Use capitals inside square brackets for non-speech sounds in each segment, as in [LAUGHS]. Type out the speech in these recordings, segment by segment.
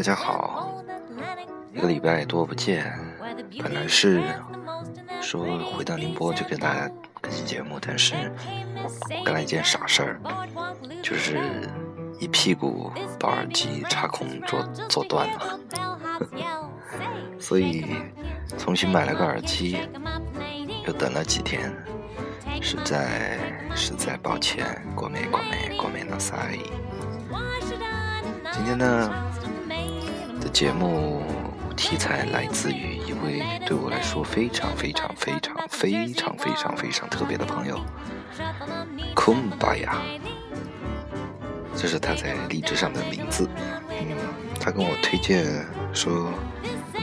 大家好，一个礼拜多不见，本来是说回到宁波就跟大家更新节目，但是干了一件傻事儿，就是一屁股把耳机插孔做做断了，[LAUGHS] 所以重新买了个耳机，又等了几天，实在实在抱歉，国美国美国美那塞。今天呢节目题材来自于一位对我来说非常非常非常非常非常非常特别的朋友，Kumbaya，这是他在荔枝上的名字。嗯，他跟我推荐说，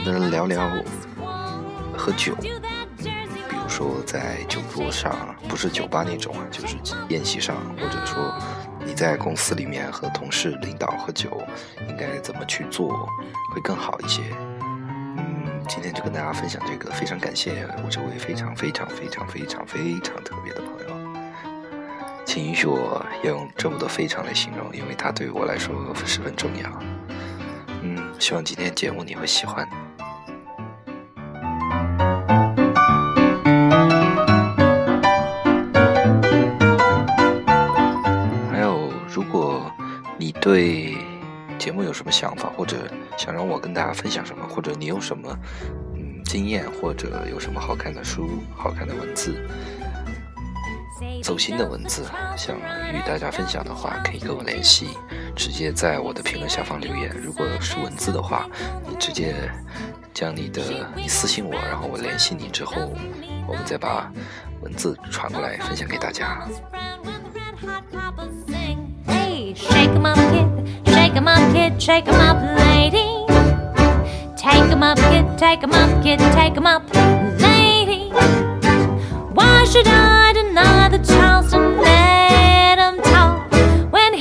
能聊聊喝酒，比如说在酒桌上，不是酒吧那种啊，就是宴席上，或者说。你在公司里面和同事、领导喝酒，应该怎么去做会更好一些？嗯，今天就跟大家分享这个，非常感谢我这位非常非常非常非常非常特别的朋友，请允许我用这么多非常来形容，因为他对于我来说十分重要。嗯，希望今天节目你会喜欢。对节目有什么想法，或者想让我跟大家分享什么，或者你有什么嗯经验，或者有什么好看的书、好看的文字、走心的文字，想与大家分享的话，可以跟我联系，直接在我的评论下方留言。如果是文字的话，你直接将你的你私信我，然后我联系你之后，我们再把文字传过来分享给大家。Shake 'em up, kid, shake 'em up, lady. Take 'em up, kid, take 'em up, kid, take 'em up, lady. Why should I deny the Charleston? Let 'em talk when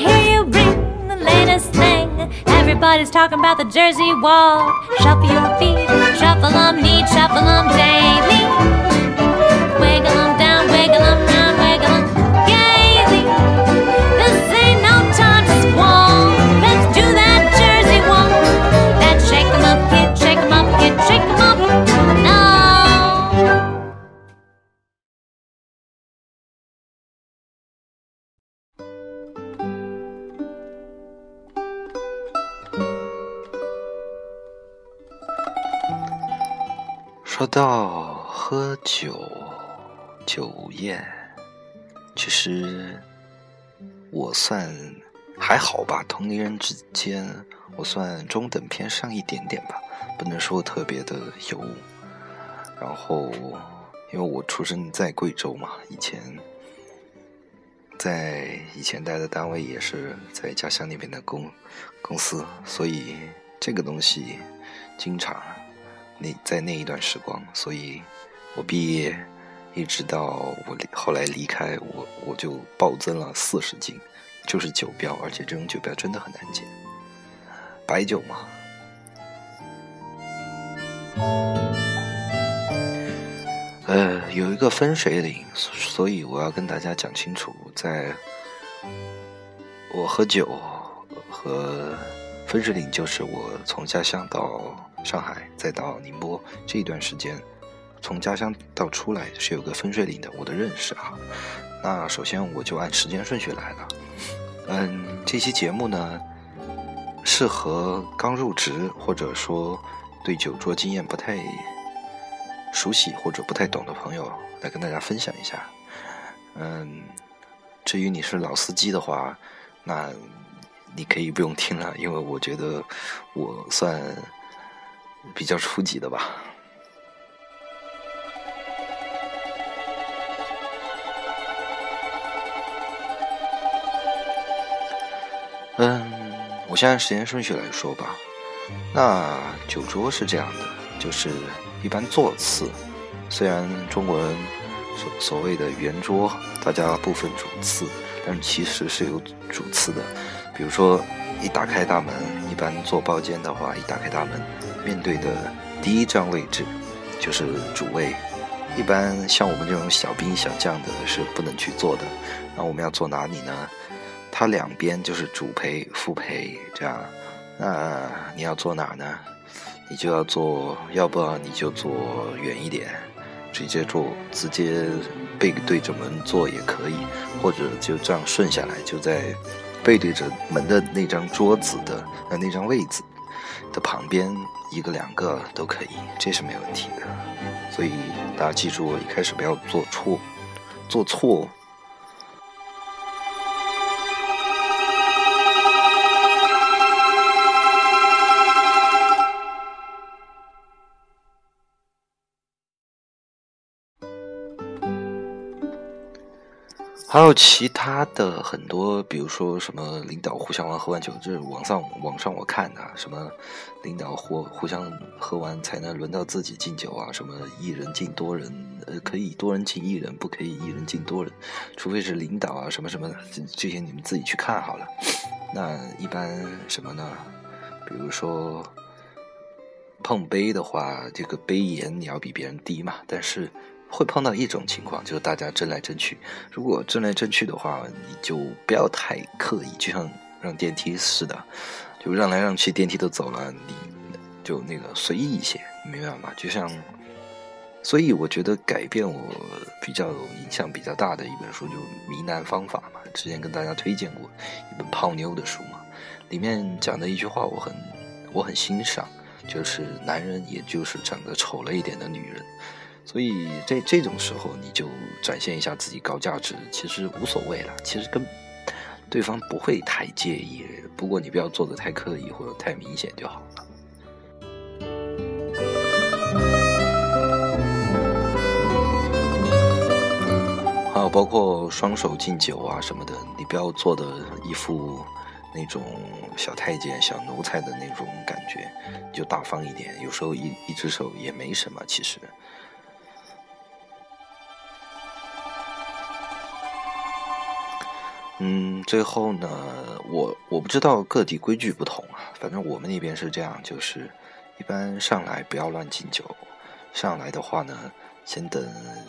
the latest thing. Everybody's talking about the Jersey Wall. Shuffle your feet, shuffle 'em neat, shuffle 'em daily. 说到喝酒、酒宴，其实我算还好吧，同龄人之间我算中等偏上一点点吧，不能说特别的油。然后，因为我出生在贵州嘛，以前在以前待的单位也是在家乡那边的公公司，所以这个东西经常那在那一段时光，所以我毕业一直到我后来离开，我我就暴增了四十斤，就是酒标，而且这种酒标真的很难见，白酒嘛。呃，有一个分水岭，所以我要跟大家讲清楚，在我喝酒和分水岭，就是我从家乡到上海，再到宁波这一段时间，从家乡到出来是有个分水岭的，我的认识啊。那首先我就按时间顺序来了。嗯，这期节目呢，适合刚入职或者说对酒桌经验不太熟悉或者不太懂的朋友来跟大家分享一下。嗯，至于你是老司机的话，那你可以不用听了，因为我觉得我算比较初级的吧。嗯，我先按时间顺序来说吧。那酒桌是这样的，就是一般座次，虽然中国人所所谓的圆桌，大家不分主次，但其实是有主次的。比如说，一打开大门，一般坐包间的话，一打开大门，面对的第一张位置就是主位。一般像我们这种小兵小将的是不能去坐的。那我们要坐哪里呢？它两边就是主陪、副陪这样，那你要坐哪呢？你就要坐，要不你就坐远一点，直接坐，直接背对着门坐也可以，或者就这样顺下来，就在背对着门的那张桌子的呃那张位子的旁边一个两个都可以，这是没问题的。所以大家记住，一开始不要做错，做错。还有其他的很多，比如说什么领导互相完喝完酒，这是网上网上我看的，什么领导互互相喝完才能轮到自己敬酒啊，什么一人敬多人，呃，可以多人敬一人，不可以一人敬多人，除非是领导啊什么什么，这这些你们自己去看好了。那一般什么呢？比如说碰杯的话，这个杯沿你要比别人低嘛，但是。会碰到一种情况，就是大家争来争去。如果争来争去的话，你就不要太刻意，就像让电梯似的，就让来让去，电梯都走了，你就那个随意一些，明白吗？就像，所以我觉得改变我比较影响比较大的一本书，就《迷难方法》嘛，之前跟大家推荐过一本泡妞的书嘛，里面讲的一句话我很我很欣赏，就是男人也就是长得丑了一点的女人。所以这这种时候，你就展现一下自己高价值，其实无所谓了。其实跟对方不会太介意，不过你不要做的太刻意或者太明显就好了。还有包括双手敬酒啊什么的，你不要做的一副那种小太监、小奴才的那种感觉，就大方一点。有时候一一只手也没什么，其实。嗯，最后呢，我我不知道各地规矩不同啊，反正我们那边是这样，就是一般上来不要乱敬酒，上来的话呢，先等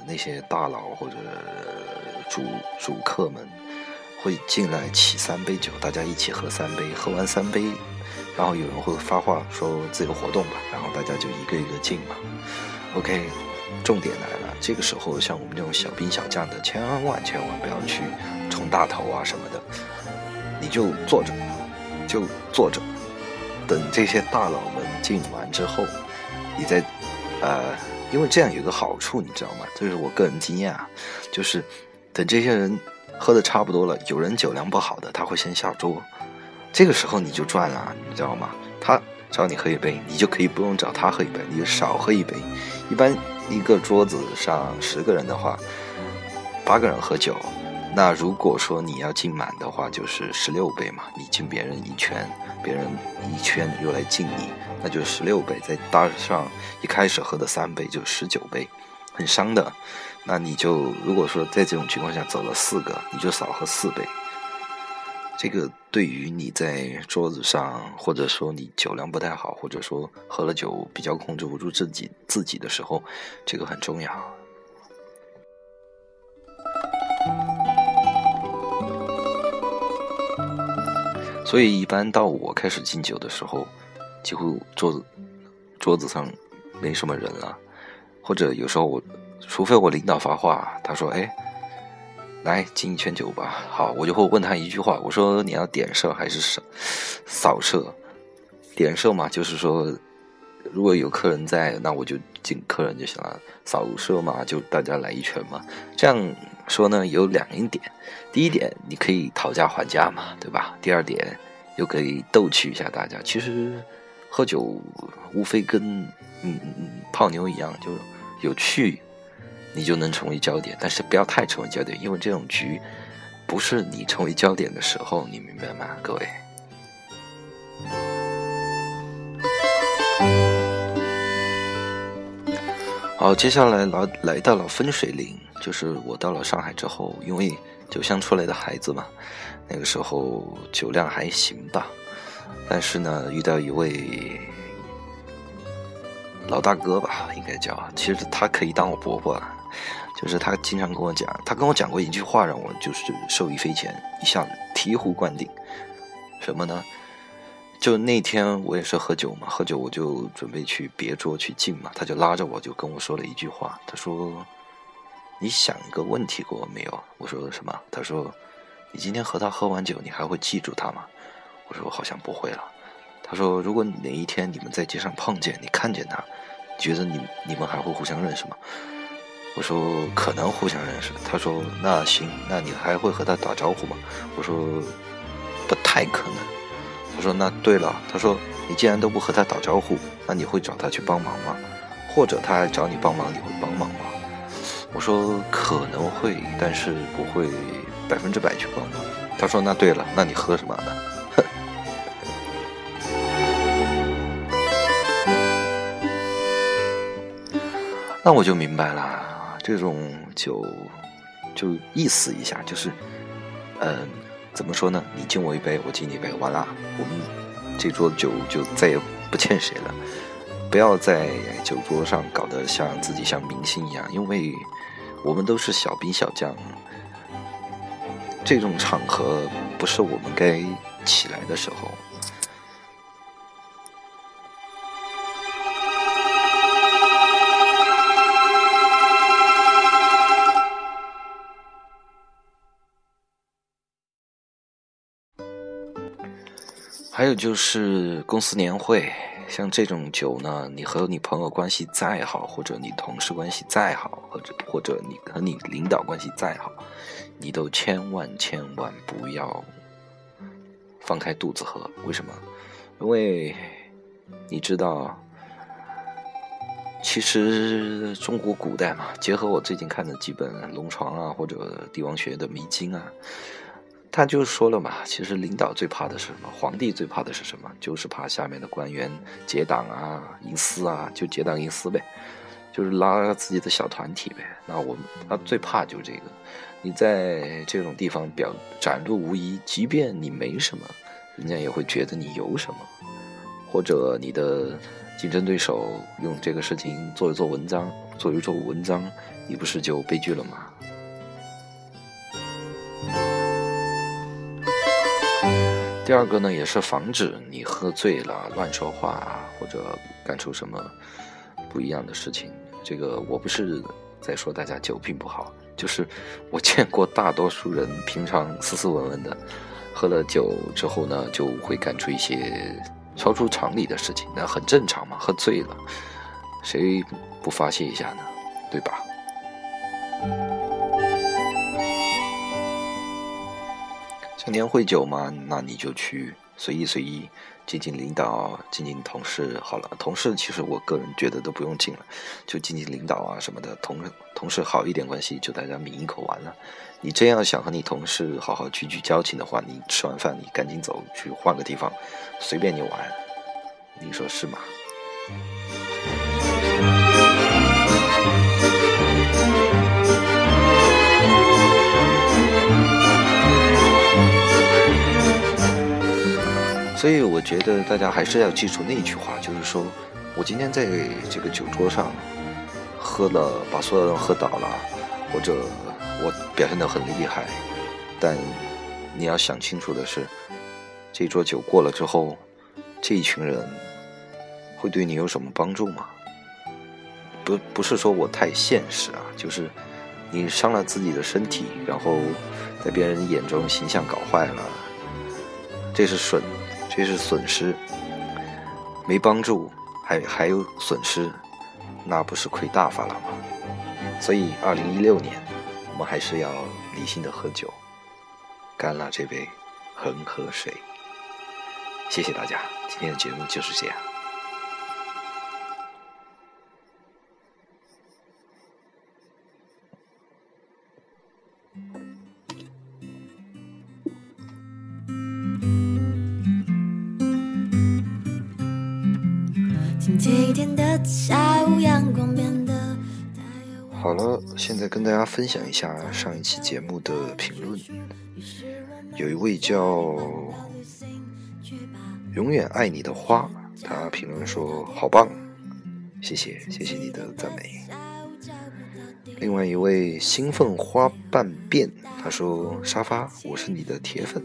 那些大佬或者主主客们会进来起三杯酒，大家一起喝三杯，喝完三杯，然后有人会发话说自由活动吧，然后大家就一个一个敬嘛。OK，重点来了，这个时候像我们这种小兵小将的，千万千万不要去。冲大头啊什么的，你就坐着，就坐着，等这些大佬们敬完之后，你再，呃，因为这样有个好处，你知道吗？这是我个人经验啊，就是等这些人喝的差不多了，有人酒量不好的，他会先下桌，这个时候你就赚了，你知道吗？他找你喝一杯，你就可以不用找他喝一杯，你就少喝一杯。一般一个桌子上十个人的话，八个人喝酒。那如果说你要敬满的话，就是十六杯嘛。你敬别人一圈，别人一圈又来敬你，那就十六杯，再搭上一开始喝的三杯，就十九杯，很伤的。那你就如果说在这种情况下走了四个，你就少喝四杯。这个对于你在桌子上，或者说你酒量不太好，或者说喝了酒比较控制不住自己自己的时候，这个很重要。所以，一般到我开始敬酒的时候，几乎桌子桌子上没什么人了，或者有时候我，除非我领导发话，他说：“哎，来敬一圈酒吧。”好，我就会问他一句话，我说：“你要点射还是扫扫射？点射嘛，就是说，如果有客人在，那我就请客人就行了。扫射嘛，就大家来一圈嘛。这样。”说呢有两一点，第一点你可以讨价还价嘛，对吧？第二点又可以逗趣一下大家。其实喝酒无非跟嗯嗯泡妞一样，就有趣，你就能成为焦点。但是不要太成为焦点，因为这种局不是你成为焦点的时候，你明白吗，各位？好，接下来来来到了分水岭。就是我到了上海之后，因为酒乡出来的孩子嘛，那个时候酒量还行吧。但是呢，遇到一位老大哥吧，应该叫，其实他可以当我伯伯了。就是他经常跟我讲，他跟我讲过一句话，让我就是受益匪浅，一下醍醐灌顶。什么呢？就那天我也是喝酒嘛，喝酒我就准备去别桌去敬嘛，他就拉着我就跟我说了一句话，他说：“你想一个问题过没有？”我说：“什么？”他说：“你今天和他喝完酒，你还会记住他吗？”我说：“好像不会了。”他说：“如果哪一天你们在街上碰见，你看见他，觉得你你们还会互相认识吗？”我说：“可能互相认识。”他说：“那行，那你还会和他打招呼吗？”我说：“不太可能。”他说：“那对了，他说你既然都不和他打招呼，那你会找他去帮忙吗？或者他来找你帮忙，你会帮忙吗？”我说：“可能会，但是不会百分之百去帮忙。”他说：“那对了，那你喝什么呢？” [LAUGHS] 那我就明白了，这种酒就意思一下，就是，嗯。怎么说呢？你敬我一杯，我敬你一杯，完了，我们这桌酒就再也不欠谁了。不要在酒桌上搞得像自己像明星一样，因为我们都是小兵小将，这种场合不是我们该起来的时候。还有就是公司年会，像这种酒呢，你和你朋友关系再好，或者你同事关系再好，或者或者你和你领导关系再好，你都千万千万不要放开肚子喝。为什么？因为你知道，其实中国古代嘛，结合我最近看的几本《龙床》啊，或者帝王学的迷经啊。他就说了嘛，其实领导最怕的是什么？皇帝最怕的是什么？就是怕下面的官员结党啊、营私啊，就结党营私呗，就是拉自己的小团体呗。那我们他最怕就是这个，你在这种地方表展露无遗，即便你没什么，人家也会觉得你有什么，或者你的竞争对手用这个事情做一做文章，做一做文章，你不是就悲剧了吗？第二个呢，也是防止你喝醉了乱说话，或者干出什么不一样的事情。这个我不是在说大家酒品不好，就是我见过大多数人平常斯斯文文的，喝了酒之后呢，就会干出一些超出常理的事情，那很正常嘛，喝醉了，谁不发泄一下呢？对吧？年会酒嘛，那你就去随意随意敬敬领导，敬敬同事。好了，同事其实我个人觉得都不用敬了，就敬敬领导啊什么的。同同事好一点关系，就大家抿一口完了。你真要想和你同事好好聚聚交情的话，你吃完饭你赶紧走去换个地方，随便你玩。你说是吗？所以我觉得大家还是要记住那句话，就是说我今天在这个酒桌上喝了，把所有人喝倒了，或者我表现得很厉害，但你要想清楚的是，这桌酒过了之后，这一群人会对你有什么帮助吗？不，不是说我太现实啊，就是你伤了自己的身体，然后在别人眼中形象搞坏了，这是损。这是损失，没帮助，还还有损失，那不是亏大发了吗？所以，二零一六年，我们还是要理性的喝酒，干了这杯恒河水。谢谢大家，今天的节目就是这样。好了，现在跟大家分享一下上一期节目的评论。有一位叫“永远爱你的花”，他评论说：“好棒，谢谢，谢谢你的赞美。”另外一位“兴奋花瓣变”，他说：“沙发，我是你的铁粉，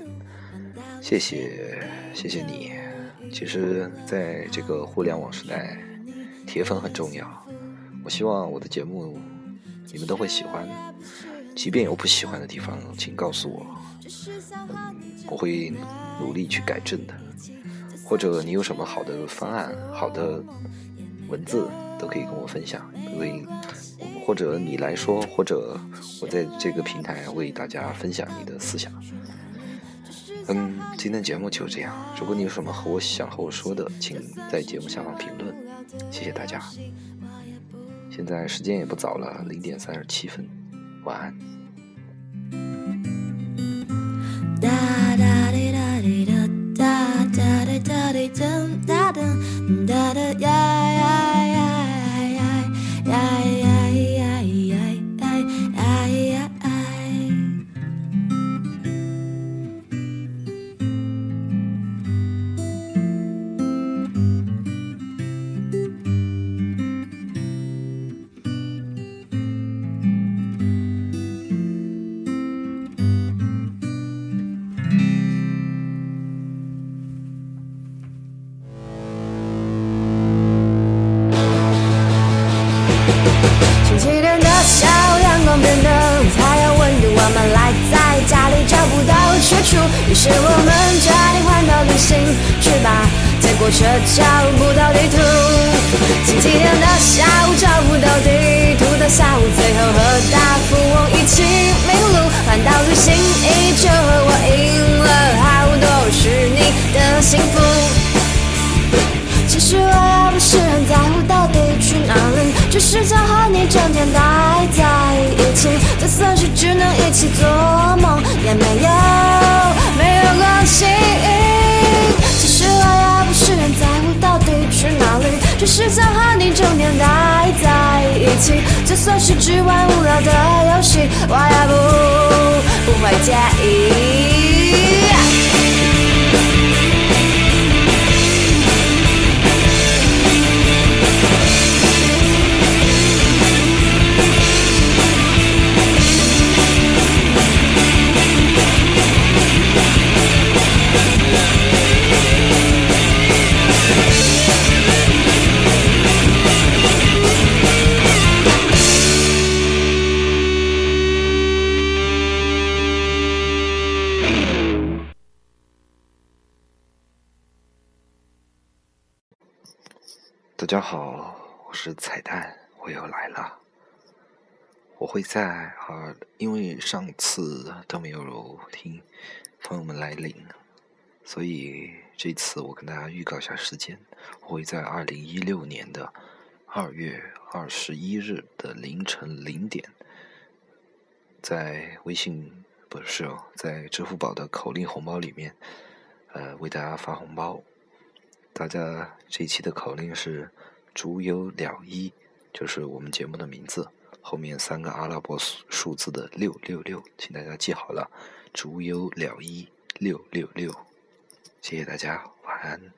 谢谢，谢谢你。”其实，在这个互联网时代，铁粉很重要。我希望我的节目你们都会喜欢，即便有不喜欢的地方，请告诉我，我会努力去改正的。或者你有什么好的方案、好的文字，都可以跟我分享。因为，或者你来说，或者我在这个平台为大家分享你的思想。嗯，今天节目就这样。如果你有什么和我想和我说的，请在节目下方评论。谢谢大家。现在时间也不早了，零点三十七分，晚安。是想和你整天待在一起，就算是只能一起做梦也没有。没有关系，其实我也不是很在乎到底去哪里，只是想和你整天待在一起，就算是只玩无聊的游戏，我也不不会介意。是彩蛋，我又来了。我会在啊，因为上次都没有听朋友们来领，所以这次我跟大家预告一下时间，我会在二零一六年的二月二十一日的凌晨零点，在微信不是哦，在支付宝的口令红包里面，呃，为大家发红包。大家这一期的口令是“竹有了一”，就是我们节目的名字，后面三个阿拉伯数数字的六六六，请大家记好了，“竹有了一”六六六，谢谢大家，晚安。